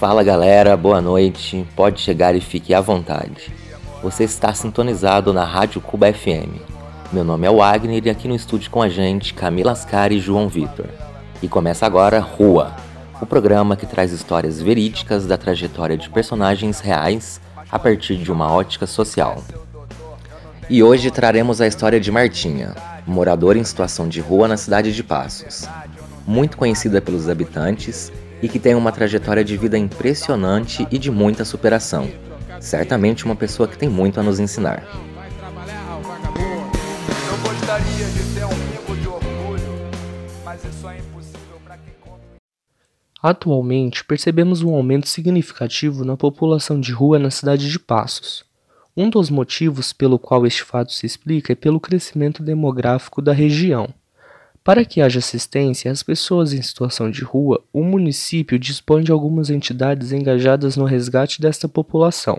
Fala galera, boa noite. Pode chegar e fique à vontade. Você está sintonizado na Rádio Cuba FM. Meu nome é Wagner e aqui no estúdio com a gente Camila Ascari e João Vitor. E começa agora Rua, o programa que traz histórias verídicas da trajetória de personagens reais a partir de uma ótica social. E hoje traremos a história de Martinha, moradora em situação de rua na cidade de Passos. Muito conhecida pelos habitantes e que tem uma trajetória de vida impressionante e de muita superação. Certamente uma pessoa que tem muito a nos ensinar. Atualmente, percebemos um aumento significativo na população de rua na cidade de Passos. Um dos motivos pelo qual este fato se explica é pelo crescimento demográfico da região. Para que haja assistência às pessoas em situação de rua, o município dispõe de algumas entidades engajadas no resgate desta população.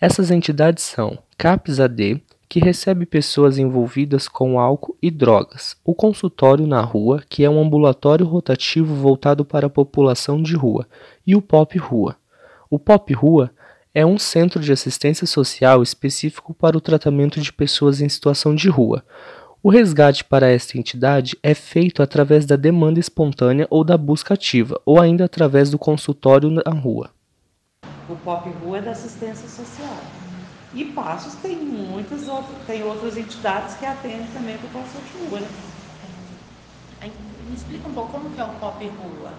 Essas entidades são CAPS AD, que recebe pessoas envolvidas com álcool e drogas, o consultório na rua, que é um ambulatório rotativo voltado para a população de rua, e o POP Rua. O POP Rua é um centro de assistência social específico para o tratamento de pessoas em situação de rua. O resgate para esta entidade é feito através da demanda espontânea ou da busca ativa, ou ainda através do consultório na rua. O POP Rua é da assistência social. E Passos tem muitas outras, tem outras entidades que atendem também para o consultório de rua. Né? Me explica um pouco como que é o Pop Rua.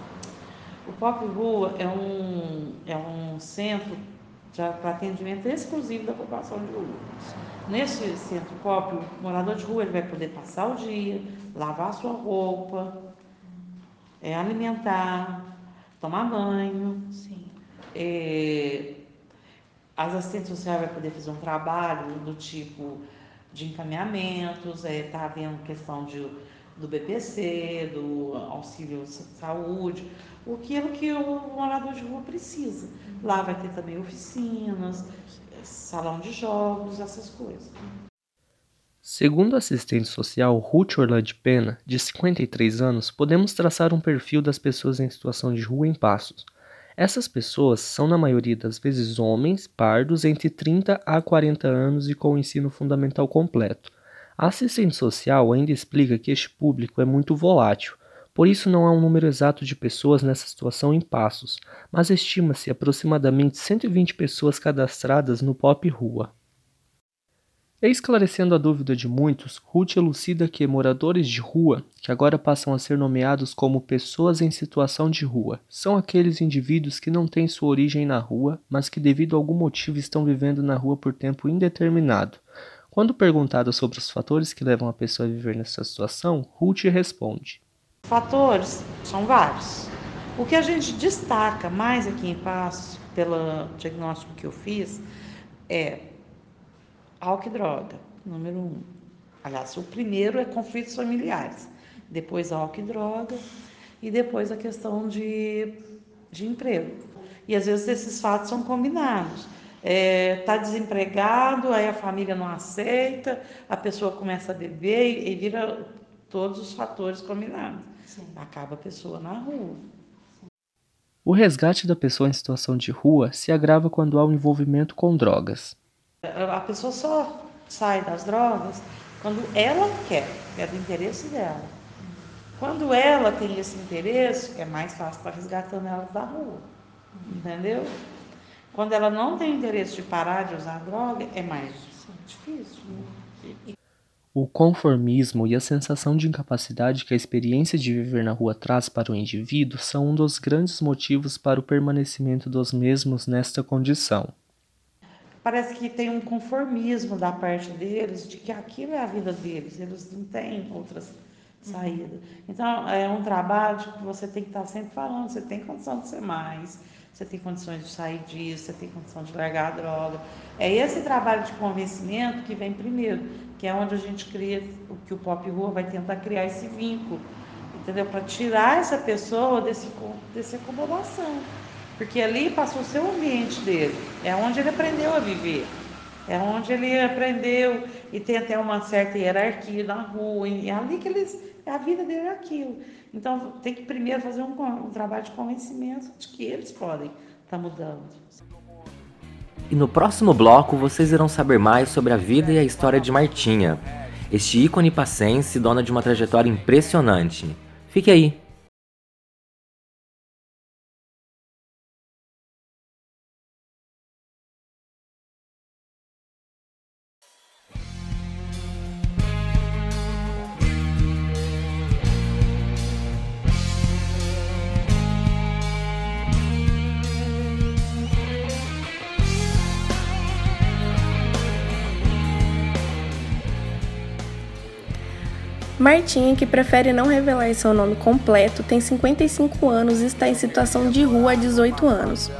O Pop Rua é um, é um centro para atendimento exclusivo da população de rua. Nesse centro Pop, o morador de rua ele vai poder passar o dia, lavar sua roupa, é, alimentar, tomar banho. Sim. É, as assistentes sociais vai poder fazer um trabalho do tipo de encaminhamentos, é, tá havendo questão de, do BPC, do auxílio saúde, aquilo que o morador de rua precisa. Lá vai ter também oficinas, salão de jogos, essas coisas. Segundo a assistente social Ruth Orlando Pena, de 53 anos, podemos traçar um perfil das pessoas em situação de rua em Passos. Essas pessoas são, na maioria das vezes, homens pardos entre 30 a 40 anos e com o ensino fundamental completo. A assistente social ainda explica que este público é muito volátil, por isso não há um número exato de pessoas nessa situação em Passos, mas estima-se aproximadamente 120 pessoas cadastradas no Pop Rua. Esclarecendo a dúvida de muitos, Ruth elucida que moradores de rua, que agora passam a ser nomeados como pessoas em situação de rua, são aqueles indivíduos que não têm sua origem na rua, mas que devido a algum motivo estão vivendo na rua por tempo indeterminado. Quando perguntado sobre os fatores que levam a pessoa a viver nessa situação, Ruth responde: Fatores são vários. O que a gente destaca mais aqui em Passos, pelo diagnóstico que eu fiz, é álcool e droga, número um. Aliás, o primeiro é conflitos familiares, depois álcool e droga, e depois a questão de, de emprego. E às vezes esses fatos são combinados. Está é, tá desempregado, aí a família não aceita, a pessoa começa a beber e, e vira todos os fatores combinados. Sim. Acaba a pessoa na rua. O resgate da pessoa em situação de rua se agrava quando há o um envolvimento com drogas. A pessoa só sai das drogas quando ela quer, é do interesse dela. Quando ela tem esse interesse, é mais fácil estar resgatando ela da rua. Entendeu? Quando ela não tem interesse de parar de usar droga, é mais difícil. Né? O conformismo e a sensação de incapacidade que a experiência de viver na rua traz para o indivíduo são um dos grandes motivos para o permanecimento dos mesmos nesta condição parece que tem um conformismo da parte deles de que aquilo é a vida deles, eles não têm outras saídas. Então, é um trabalho que você tem que estar sempre falando, você tem condição de ser mais, você tem condições de sair disso, você tem condição de largar a droga. É esse trabalho de convencimento que vem primeiro, que é onde a gente cria, o que o Pop Rua vai tentar criar esse vínculo, entendeu? Para tirar essa pessoa desse, dessa acomodação porque ali passou o seu ambiente dele, é onde ele aprendeu a viver, é onde ele aprendeu e tem até uma certa hierarquia na rua, e é ali que eles, a vida dele é aquilo. Então tem que primeiro fazer um, um trabalho de convencimento de que eles podem está mudando. E no próximo bloco vocês irão saber mais sobre a vida e a história de Martinha, este ícone passense, dona de uma trajetória impressionante. Fique aí! Martinha, que prefere não revelar seu nome completo, tem 55 anos e está em situação de rua há 18 anos.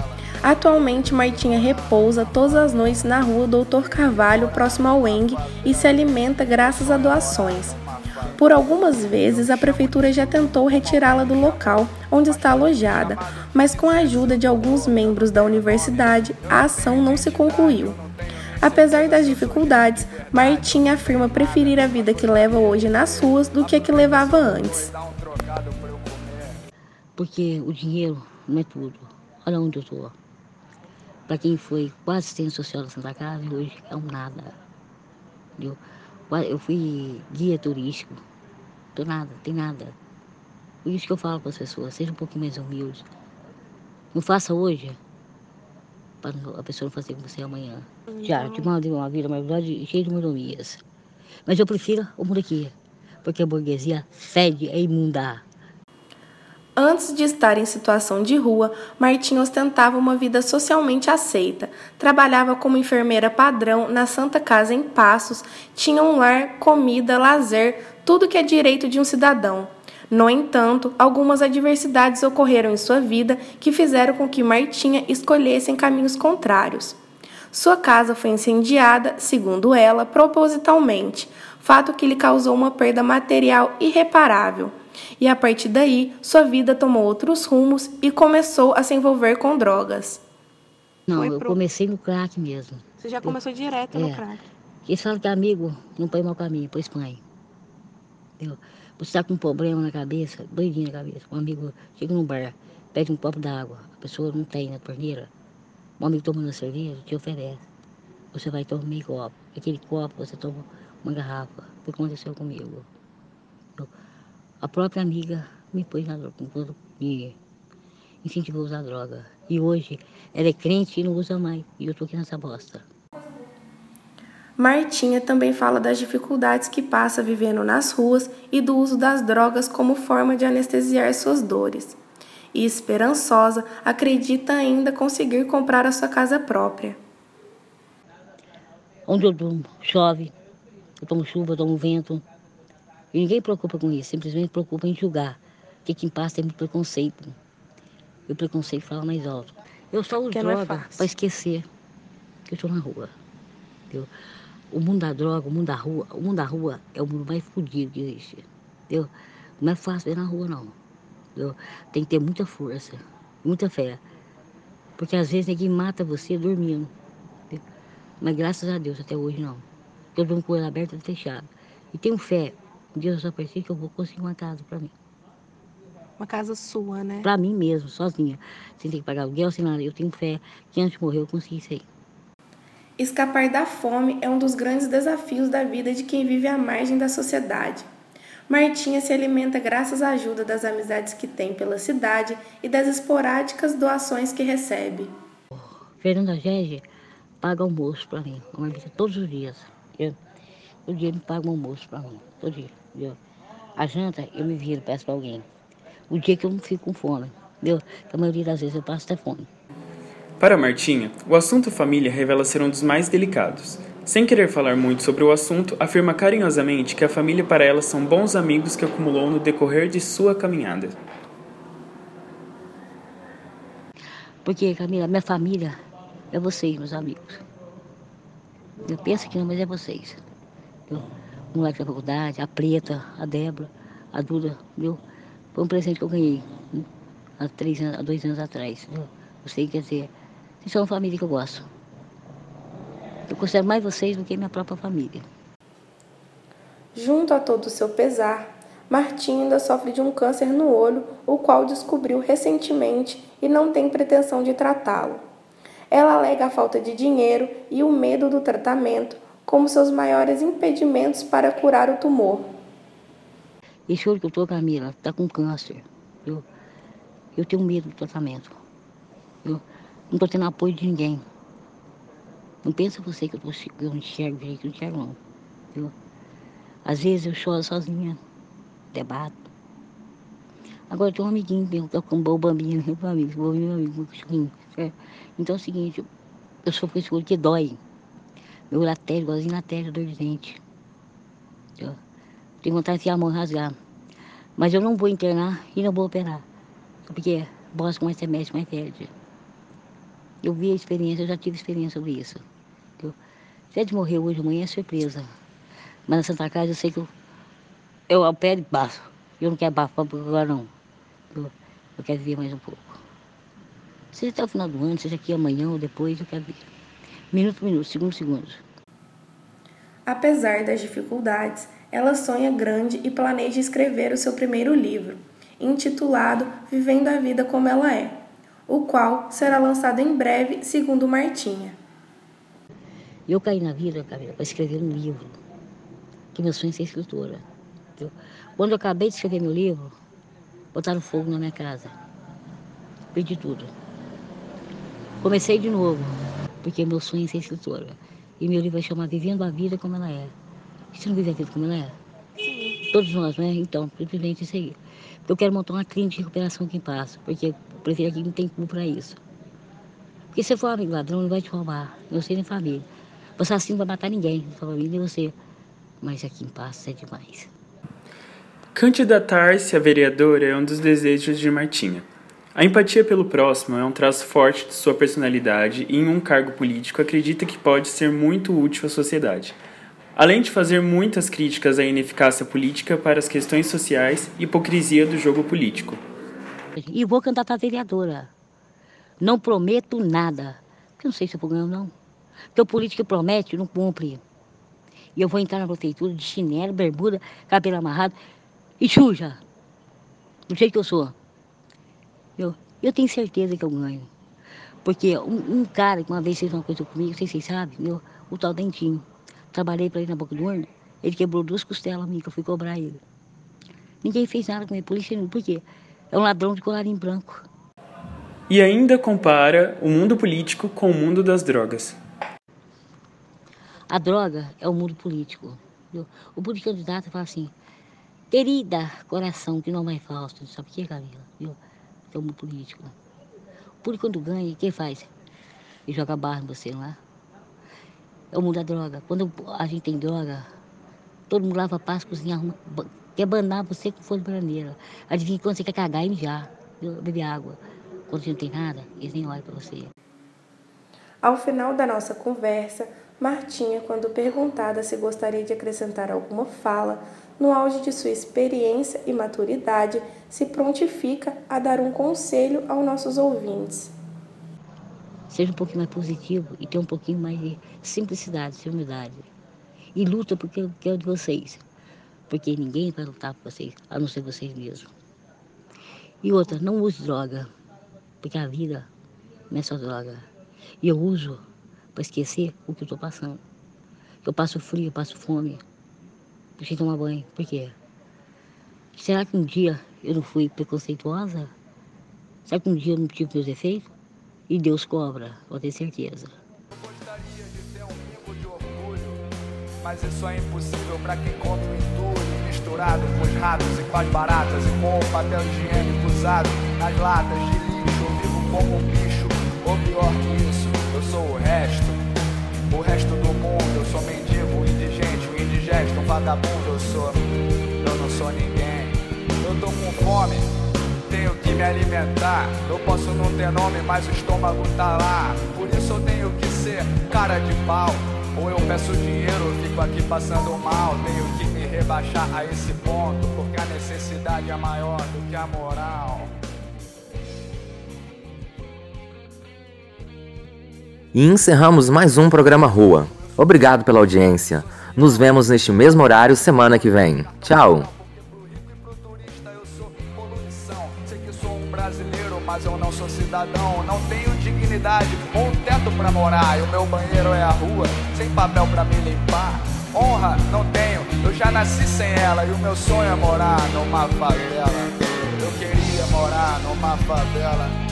Atualmente, Martinha repousa todas as noites na rua Doutor Carvalho, próximo ao Eng, e se alimenta graças a doações. Por algumas vezes, a prefeitura já tentou retirá-la do local onde está alojada, mas com a ajuda de alguns membros da universidade, a ação não se concluiu. Apesar das dificuldades, Martim afirma preferir a vida que leva hoje nas ruas do que a que levava antes. Porque o dinheiro não é tudo. Olha onde eu estou. Para quem foi quase assistente social da Santa Casa, hoje é um nada. Eu, fui guia turístico. Tô nada, tem nada. Por isso que eu falo para as pessoas, seja um pouquinho mais humilde. Não faça hoje para a pessoa não fazer com você amanhã. Já, te mandei uma vida maravilhosa cheia de mordomias. Mas eu prefiro o molequia, porque a burguesia fede é imunda. Antes de estar em situação de rua, Martim ostentava uma vida socialmente aceita. Trabalhava como enfermeira padrão na Santa Casa em Passos, tinha um lar, comida, lazer, tudo que é direito de um cidadão. No entanto, algumas adversidades ocorreram em sua vida que fizeram com que Martinha escolhesse caminhos contrários. Sua casa foi incendiada, segundo ela, propositalmente, fato que lhe causou uma perda material irreparável. E a partir daí, sua vida tomou outros rumos e começou a se envolver com drogas. Não, eu comecei no crack mesmo. Você já começou eu, direto é, no crack? Eles falam que amigo não põe mau caminho, pois põe. Entendeu? Você está com um problema na cabeça, doidinho na cabeça. Um amigo chega num bar, pede um copo d'água, a pessoa não tem na torneira. Um amigo tomando cerveja, te oferece. Você vai tomar meio copo. Aquele copo você toma uma garrafa. Foi o que aconteceu comigo. Eu, a própria amiga me pôs na droga, me incentivou a usar droga. E hoje ela é crente e não usa mais. E eu tô aqui nessa bosta. Martinha também fala das dificuldades que passa vivendo nas ruas e do uso das drogas como forma de anestesiar suas dores. E esperançosa, acredita ainda conseguir comprar a sua casa própria. Onde eu durmo, chove, eu tomo chuva, eu tomo vento. E ninguém preocupa com isso, simplesmente preocupa em julgar. Porque quem passa tem muito preconceito. E o preconceito fala mais alto. Eu só uso é droga é para esquecer que eu estou na rua. Entendeu? O mundo da droga, o mundo da rua, o mundo da rua é o mundo mais fodido que existe. Entendeu? Não é fácil ver na rua, não. Entendeu? Tem que ter muita força, muita fé. Porque às vezes ninguém mata você dormindo. Entendeu? Mas graças a Deus, até hoje não. Eu durmo com ele aberto e fechado. E tenho fé. Eu só pensei que eu vou conseguir uma casa para mim. Uma casa sua, né? Para mim mesmo, sozinha. Sem ter que pagar aluguel, sem nada. Eu tenho fé que antes de morrer eu consegui isso aí. Escapar da fome é um dos grandes desafios da vida de quem vive à margem da sociedade. Martinha se alimenta graças à ajuda das amizades que tem pela cidade e das esporádicas doações que recebe. Fernanda Gege paga almoço para mim, todos os dias. Todo dia me paga um almoço para mim, todo dia. A janta eu me viro, peço para alguém. O dia que eu não fico com fome, entendeu? a maioria das vezes eu passo até fome. Para Martinha, o assunto família revela ser um dos mais delicados. Sem querer falar muito sobre o assunto, afirma carinhosamente que a família para ela são bons amigos que acumulou no decorrer de sua caminhada. Porque, Camila, minha família é vocês, meus amigos. Eu penso que não, mas é vocês. Eu, o moleque da faculdade, a Preta, a Débora, a Duda, viu? Foi um presente que eu ganhei né? há, três anos, há dois anos atrás. Eu sei, quer dizer, vocês são uma família que eu gosto. Eu considero mais vocês do que minha própria família. Junto a todo o seu pesar, Martim ainda sofre de um câncer no olho, o qual descobriu recentemente e não tem pretensão de tratá-lo. Ela alega a falta de dinheiro e o medo do tratamento como seus maiores impedimentos para curar o tumor. Esse olho que eu tô, Camila, está com câncer. Eu, eu tenho medo do tratamento. Eu não estou tendo apoio de ninguém. Não pensa você que eu, tô, eu não enxergo direito, não enxergo não. Eu, às vezes eu choro sozinha, debato. Agora eu tenho um amiguinho meu, que é um bom bambinho, meu amigo, meu amigo, meu amigo, meu certo? Então é o seguinte, eu sou com esse olho que dói. Meu latério, igualzinho latério, dor de dente. Eu tenho vontade de a mão rasgar. Mas eu não vou internar e não vou operar. Porque bosta com mais remédio, mais perde. Eu vi a experiência, eu já tive experiência sobre isso. Eu, se é de morrer hoje, amanhã é surpresa. Mas na Santa Casa eu sei que eu, eu opero e passo. Eu não quero bafar agora não. Eu, eu quero viver mais um pouco. Seja até o final do ano, seja aqui amanhã ou depois, eu quero ver. Minuto por minuto, segundo segundo. Apesar das dificuldades, ela sonha grande e planeja escrever o seu primeiro livro, intitulado Vivendo a Vida Como Ela É o qual será lançado em breve, segundo Martinha. Eu caí na vida, Camila, para escrever um livro, que meu sonho é ser escritora. Quando eu acabei de escrever meu livro, botaram fogo na minha casa. Perdi tudo. Comecei de novo, porque meu sonho é ser escritora. E meu livro vai chamar Vivendo a Vida Como Ela É. Você não vive a vida como ela é? Sim. Todos nós, né? Então, simplesmente isso aí. Eu quero montar uma clínica de recuperação aqui em Passo, porque o prefeito aqui não tem culpa para isso. Porque se for amigo ladrão, ele vai te roubar. Eu sei nem família. Você assim não vai matar ninguém, sua família nem você. Mas aqui em Passo é demais. Candidatar-se a vereadora é um dos desejos de Martinha. A empatia pelo próximo é um traço forte de sua personalidade e, em um cargo político, acredita que pode ser muito útil à sociedade além de fazer muitas críticas à ineficácia política para as questões sociais e hipocrisia do jogo político. E vou candidatar a vereadora. Não prometo nada. Porque não sei se eu vou ganhar ou não. Porque o político promete não cumpre. E eu vou entrar na prefeitura de chinelo, bermuda, cabelo amarrado e suja. Do jeito que eu sou. Eu, eu tenho certeza que eu ganho. Porque um, um cara que uma vez fez uma coisa comigo, não sei se vocês sabem, o tal Dentinho. Trabalhei para ele na boca do horno. Ele quebrou duas costelas minhas que eu fui cobrar ele. Ninguém fez nada com ele, polícia não. Por quê? É um ladrão de colarinho branco. E ainda compara o mundo político com o mundo das drogas. A droga é o mundo político. Viu? O político candidato fala assim, querida coração, que não é falso. Sabe o que, Camila? Viu? É o mundo político. O político quando ganha, quem faz? Ele joga barra em você, não é? É o mundo da droga. Quando a gente tem droga, todo mundo lava passo, cozinha, arruma, quer banar você com folha de bananeira. Adivinha quando você quer cagar e mijar, beber água. Quando você não tem nada, eles nem olham para você. Ao final da nossa conversa, Martinha, quando perguntada se gostaria de acrescentar alguma fala, no auge de sua experiência e maturidade, se prontifica a dar um conselho aos nossos ouvintes seja um pouquinho mais positivo e tenha um pouquinho mais de simplicidade, de humildade. E luta porque eu quero de vocês. Porque ninguém vai lutar por vocês, a não ser vocês mesmos. E outra, não use droga, porque a vida não é só droga. E eu uso para esquecer o que eu estou passando. Eu passo frio, eu passo fome. Deixei tomar banho. Por quê? Será que um dia eu não fui preconceituosa? Será que um dia eu não tive meus efeitos? E Deus cobra, pode ter certeza. Gostaria de ter um pingo de orgulho, mas isso é impossível para quem compra um entulho misturado com os ratos e com as baratas e com o papel higiênico usado nas latas de lixo. Eu vivo como um bicho, ou pior que isso, eu sou o resto. O resto do mundo, eu sou mendigo, indigente, um indigesto, um vagabundo, eu sou. Eu não sou ninguém. Eu tô com fome tenho que me alimentar. Eu posso não ter nome, mas o estômago tá lá. Por isso eu tenho que ser cara de pau. Ou eu peço dinheiro, fico aqui passando mal. Tenho que me rebaixar a esse ponto, porque a necessidade é maior do que a moral. E encerramos mais um programa Rua. Obrigado pela audiência. Nos vemos neste mesmo horário semana que vem. Tchau! Mas eu não sou cidadão. Não tenho dignidade ou um teto pra morar. E o meu banheiro é a rua, sem papel pra me limpar. Honra não tenho, eu já nasci sem ela. E o meu sonho é morar numa favela. Eu queria morar numa favela.